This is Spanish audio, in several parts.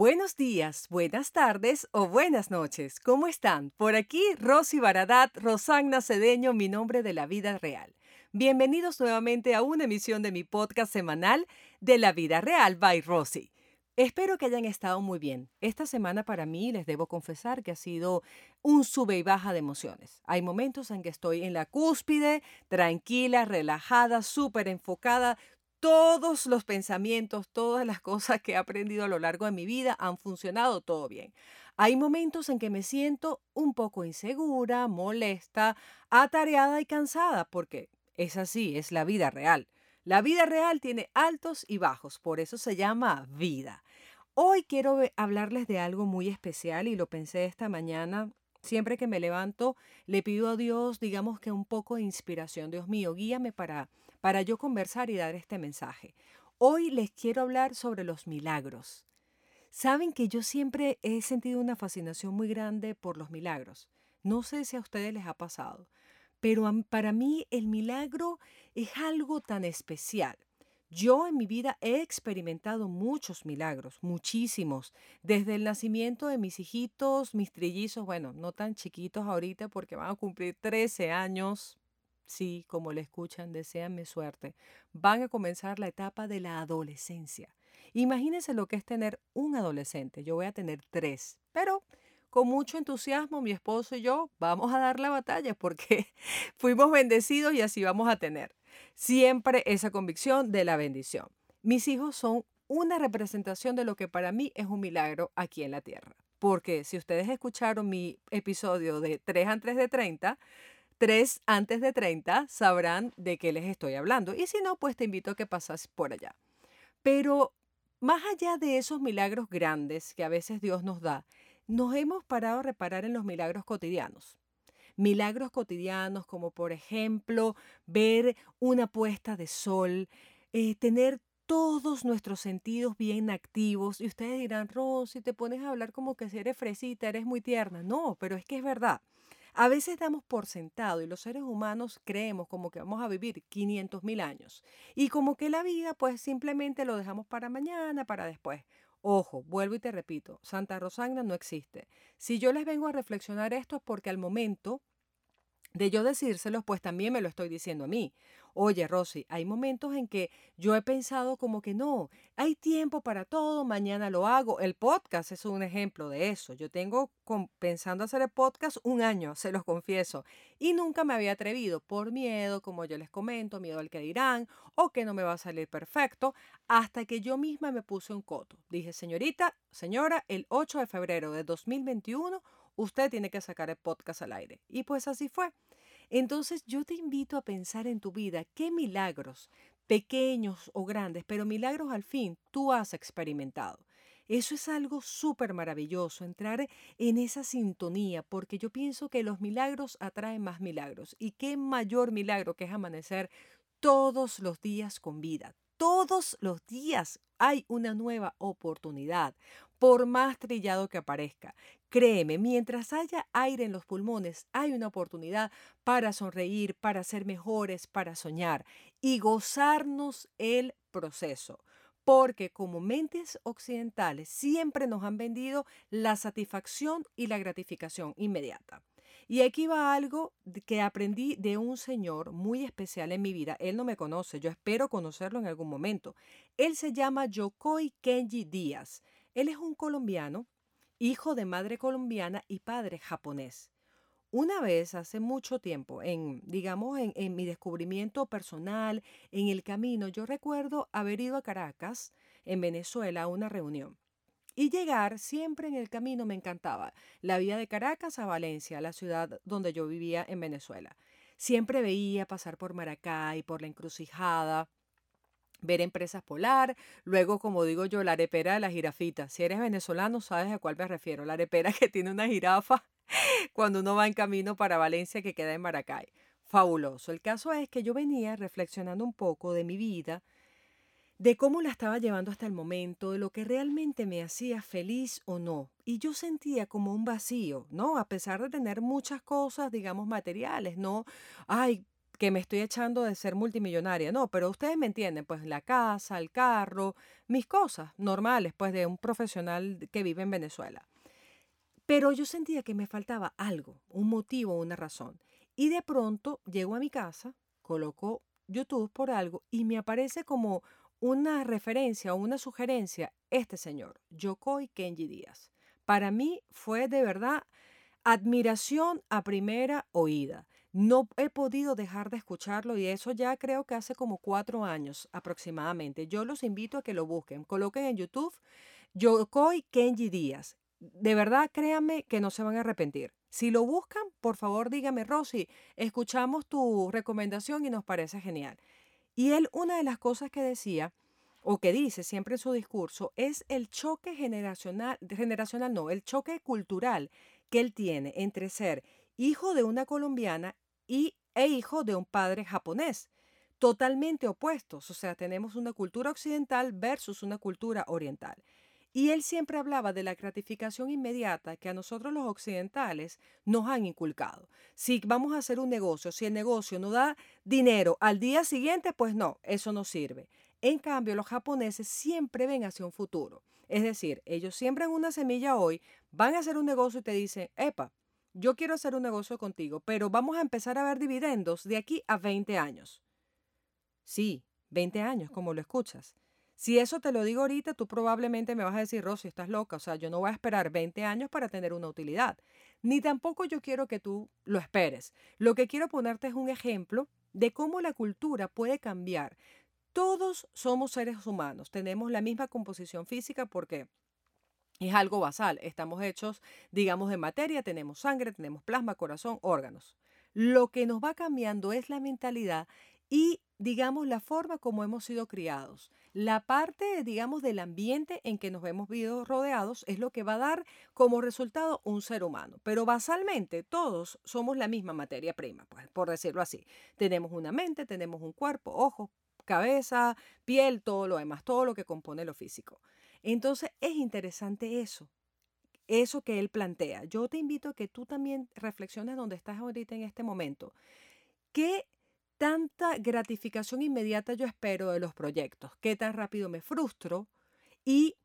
Buenos días, buenas tardes o buenas noches. ¿Cómo están? Por aquí, Rosy Baradat, Rosagna Cedeño, mi nombre de la vida real. Bienvenidos nuevamente a una emisión de mi podcast semanal de la vida real by Rosy. Espero que hayan estado muy bien. Esta semana para mí les debo confesar que ha sido un sube y baja de emociones. Hay momentos en que estoy en la cúspide, tranquila, relajada, súper enfocada, todos los pensamientos, todas las cosas que he aprendido a lo largo de mi vida han funcionado todo bien. Hay momentos en que me siento un poco insegura, molesta, atareada y cansada, porque es así, es la vida real. La vida real tiene altos y bajos, por eso se llama vida. Hoy quiero hablarles de algo muy especial y lo pensé esta mañana. Siempre que me levanto, le pido a Dios, digamos que un poco de inspiración. Dios mío, guíame para para yo conversar y dar este mensaje. Hoy les quiero hablar sobre los milagros. Saben que yo siempre he sentido una fascinación muy grande por los milagros. No sé si a ustedes les ha pasado, pero para mí el milagro es algo tan especial. Yo en mi vida he experimentado muchos milagros, muchísimos, desde el nacimiento de mis hijitos, mis trillizos, bueno, no tan chiquitos ahorita porque van a cumplir 13 años, Sí, como le escuchan, deseanme suerte. Van a comenzar la etapa de la adolescencia. Imagínense lo que es tener un adolescente. Yo voy a tener tres, pero con mucho entusiasmo mi esposo y yo vamos a dar la batalla porque fuimos bendecidos y así vamos a tener. Siempre esa convicción de la bendición. Mis hijos son una representación de lo que para mí es un milagro aquí en la tierra. Porque si ustedes escucharon mi episodio de 3 antes de 30, tres antes de 30 sabrán de qué les estoy hablando. Y si no, pues te invito a que pasas por allá. Pero más allá de esos milagros grandes que a veces Dios nos da, nos hemos parado a reparar en los milagros cotidianos. Milagros cotidianos como por ejemplo ver una puesta de sol, eh, tener todos nuestros sentidos bien activos. Y ustedes dirán, Rosy, te pones a hablar como que si eres fresita, eres muy tierna. No, pero es que es verdad. A veces damos por sentado y los seres humanos creemos como que vamos a vivir 500 mil años y como que la vida pues simplemente lo dejamos para mañana, para después. Ojo, vuelvo y te repito, Santa Rosagna no existe. Si yo les vengo a reflexionar esto es porque al momento de yo decírselos, pues también me lo estoy diciendo a mí. Oye, Rosy, hay momentos en que yo he pensado como que no, hay tiempo para todo, mañana lo hago. El podcast es un ejemplo de eso. Yo tengo pensando hacer el podcast un año, se los confieso, y nunca me había atrevido por miedo, como yo les comento, miedo al que dirán, o que no me va a salir perfecto, hasta que yo misma me puse un coto. Dije, señorita, señora, el 8 de febrero de 2021 usted tiene que sacar el podcast al aire. Y pues así fue. Entonces yo te invito a pensar en tu vida qué milagros, pequeños o grandes, pero milagros al fin, tú has experimentado. Eso es algo súper maravilloso, entrar en esa sintonía, porque yo pienso que los milagros atraen más milagros. Y qué mayor milagro que es amanecer todos los días con vida. Todos los días hay una nueva oportunidad, por más trillado que aparezca. Créeme, mientras haya aire en los pulmones, hay una oportunidad para sonreír, para ser mejores, para soñar y gozarnos el proceso. Porque como mentes occidentales siempre nos han vendido la satisfacción y la gratificación inmediata. Y aquí va algo que aprendí de un señor muy especial en mi vida. Él no me conoce, yo espero conocerlo en algún momento. Él se llama Yokoi Kenji Díaz. Él es un colombiano hijo de madre colombiana y padre japonés. Una vez, hace mucho tiempo, en, digamos, en, mi descubrimiento personal, en el camino, yo recuerdo haber ido a Caracas, en Venezuela, a una reunión. Y llegar siempre en el camino me encantaba. La vía de Caracas a Valencia, la ciudad donde yo vivía en Venezuela. Siempre veía pasar por Maracay, por la encrucijada, ver empresas polar, luego como digo yo, la arepera de la jirafita. Si eres venezolano sabes a cuál me refiero, la arepera que tiene una jirafa cuando uno va en camino para Valencia que queda en Maracay. Fabuloso. El caso es que yo venía reflexionando un poco de mi vida, de cómo la estaba llevando hasta el momento, de lo que realmente me hacía feliz o no. Y yo sentía como un vacío, ¿no? A pesar de tener muchas cosas, digamos, materiales, ¿no? Ay, que me estoy echando de ser multimillonaria, no, pero ustedes me entienden, pues la casa, el carro, mis cosas normales, pues de un profesional que vive en Venezuela. Pero yo sentía que me faltaba algo, un motivo, una razón. Y de pronto llego a mi casa, coloco YouTube por algo y me aparece como una referencia o una sugerencia este señor, Yokoi Kenji Díaz. Para mí fue de verdad admiración a primera oída. No he podido dejar de escucharlo y eso ya creo que hace como cuatro años aproximadamente. Yo los invito a que lo busquen. Coloquen en YouTube Yokoi Kenji Díaz. De verdad, créanme que no se van a arrepentir. Si lo buscan, por favor dígame, Rosy, escuchamos tu recomendación y nos parece genial. Y él, una de las cosas que decía, o que dice siempre en su discurso, es el choque generacional, generacional no, el choque cultural que él tiene entre ser hijo de una colombiana y, e hijo de un padre japonés. Totalmente opuestos, o sea, tenemos una cultura occidental versus una cultura oriental. Y él siempre hablaba de la gratificación inmediata que a nosotros los occidentales nos han inculcado. Si vamos a hacer un negocio, si el negocio no da dinero al día siguiente, pues no, eso no sirve. En cambio, los japoneses siempre ven hacia un futuro. Es decir, ellos siembran una semilla hoy, van a hacer un negocio y te dicen, epa, yo quiero hacer un negocio contigo, pero vamos a empezar a ver dividendos de aquí a 20 años. Sí, 20 años, como lo escuchas. Si eso te lo digo ahorita, tú probablemente me vas a decir, Rosy, estás loca. O sea, yo no voy a esperar 20 años para tener una utilidad. Ni tampoco yo quiero que tú lo esperes. Lo que quiero ponerte es un ejemplo de cómo la cultura puede cambiar. Todos somos seres humanos, tenemos la misma composición física porque es algo basal. Estamos hechos, digamos, de materia, tenemos sangre, tenemos plasma, corazón, órganos. Lo que nos va cambiando es la mentalidad y, digamos, la forma como hemos sido criados. La parte, digamos, del ambiente en que nos hemos visto rodeados es lo que va a dar como resultado un ser humano. Pero basalmente todos somos la misma materia prima, pues, por decirlo así. Tenemos una mente, tenemos un cuerpo, ojos, cabeza, piel, todo lo demás, todo lo que compone lo físico. Entonces es interesante eso, eso que él plantea. Yo te invito a que tú también reflexiones donde estás ahorita en este momento. ¿Qué tanta gratificación inmediata yo espero de los proyectos, qué tan rápido me frustro y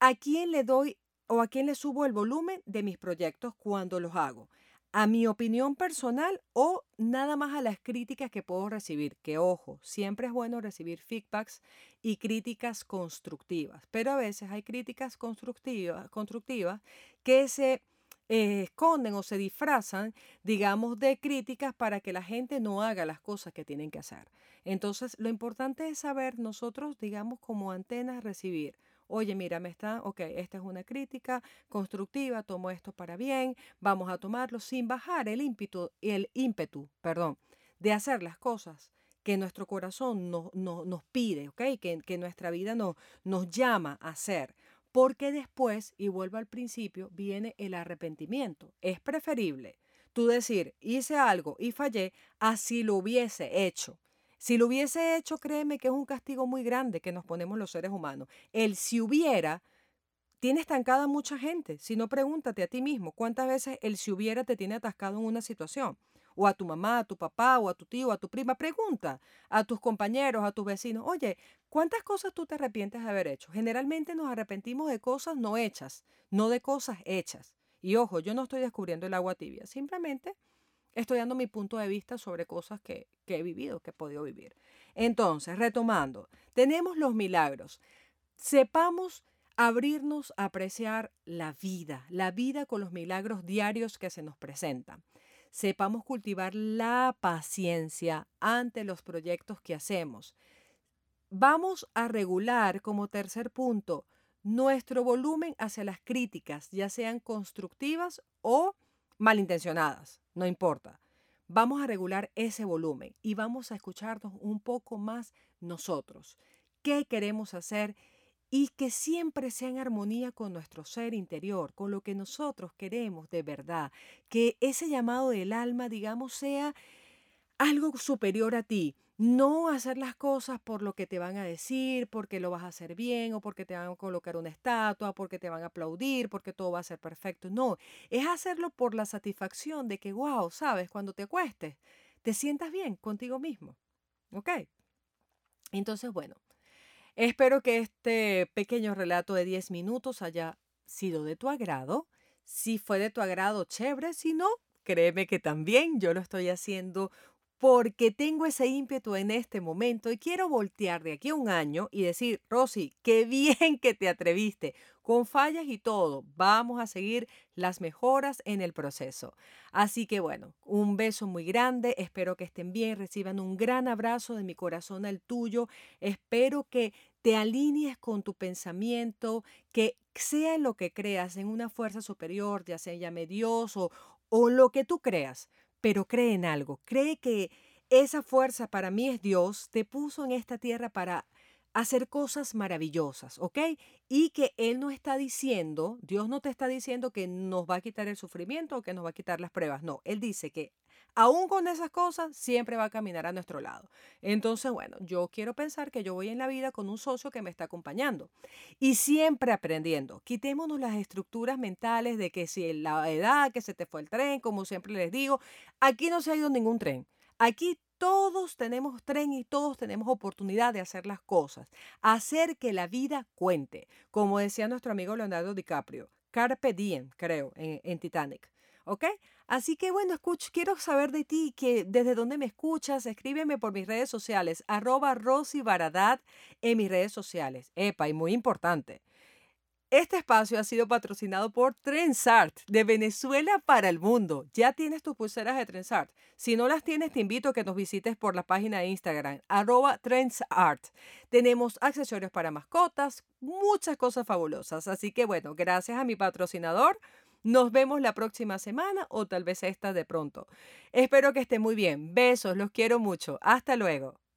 a quién le doy o a quién le subo el volumen de mis proyectos cuando los hago. A mi opinión personal o nada más a las críticas que puedo recibir, que ojo, siempre es bueno recibir feedbacks y críticas constructivas, pero a veces hay críticas constructivas, constructivas que se eh, esconden o se disfrazan, digamos, de críticas para que la gente no haga las cosas que tienen que hacer. Entonces, lo importante es saber nosotros, digamos, como antenas, recibir. Oye, mira, me está, ok, esta es una crítica constructiva, tomo esto para bien, vamos a tomarlo sin bajar el ímpetu, el ímpetu, perdón, de hacer las cosas que nuestro corazón nos, nos pide, ¿ok? Que, que nuestra vida no, nos llama a hacer porque después, y vuelvo al principio, viene el arrepentimiento. Es preferible tú decir, hice algo y fallé, así lo hubiese hecho. Si lo hubiese hecho, créeme que es un castigo muy grande que nos ponemos los seres humanos. El si hubiera tiene estancada mucha gente. Si no, pregúntate a ti mismo cuántas veces el si hubiera te tiene atascado en una situación o a tu mamá, a tu papá, o a tu tío, a tu prima, pregunta a tus compañeros, a tus vecinos, oye, ¿cuántas cosas tú te arrepientes de haber hecho? Generalmente nos arrepentimos de cosas no hechas, no de cosas hechas. Y ojo, yo no estoy descubriendo el agua tibia, simplemente estoy dando mi punto de vista sobre cosas que, que he vivido, que he podido vivir. Entonces, retomando, tenemos los milagros. Sepamos abrirnos a apreciar la vida, la vida con los milagros diarios que se nos presentan sepamos cultivar la paciencia ante los proyectos que hacemos. Vamos a regular como tercer punto nuestro volumen hacia las críticas, ya sean constructivas o malintencionadas, no importa. Vamos a regular ese volumen y vamos a escucharnos un poco más nosotros. ¿Qué queremos hacer? y que siempre sea en armonía con nuestro ser interior, con lo que nosotros queremos de verdad, que ese llamado del alma, digamos, sea algo superior a ti. No hacer las cosas por lo que te van a decir, porque lo vas a hacer bien, o porque te van a colocar una estatua, porque te van a aplaudir, porque todo va a ser perfecto. No, es hacerlo por la satisfacción de que, wow, sabes, cuando te acuestes, te sientas bien contigo mismo. ¿Ok? Entonces, bueno, espero que este pequeño relato de 10 minutos haya sido de tu agrado. Si fue de tu agrado, chévere. Si no, créeme que también yo lo estoy haciendo porque tengo ese ímpetu en este momento y quiero voltear de aquí a un año y decir, Rosy, qué bien que te atreviste, con fallas y todo, vamos a seguir las mejoras en el proceso. Así que bueno, un beso muy grande, espero que estén bien, reciban un gran abrazo de mi corazón al tuyo, espero que te alinees con tu pensamiento, que sea lo que creas, en una fuerza superior, ya sea llame Dios o, o lo que tú creas pero cree en algo, cree que esa fuerza para mí es Dios, te puso en esta tierra para hacer cosas maravillosas, ¿ok? Y que Él no está diciendo, Dios no te está diciendo que nos va a quitar el sufrimiento o que nos va a quitar las pruebas, no, Él dice que aún con esas cosas siempre va a caminar a nuestro lado. Entonces, bueno, yo quiero pensar que yo voy en la vida con un socio que me está acompañando y siempre aprendiendo. Quitémonos las estructuras mentales de que si la edad, que se te fue el tren, como siempre les digo, aquí no se ha ido ningún tren. Aquí todos tenemos tren y todos tenemos oportunidad de hacer las cosas, hacer que la vida cuente, como decía nuestro amigo Leonardo DiCaprio, Carpe Diem, creo, en, Titanic. ¿Ok? Así que bueno, escucho, quiero saber de ti, que desde dónde me escuchas, escríbeme por mis redes sociales, arroba Rosy Baradat en mis redes sociales. Epa, y muy importante, este espacio ha sido patrocinado por Trensart, de Venezuela para el mundo. Ya tienes tus pulseras de Trensart. Si no las tienes, te invito a que nos visites por la página de Instagram, arroba. Tenemos accesorios para mascotas, muchas cosas fabulosas. Así que bueno, gracias a mi patrocinador. Nos vemos la próxima semana o tal vez esta de pronto. Espero que esté muy bien. Besos, los quiero mucho. Hasta luego.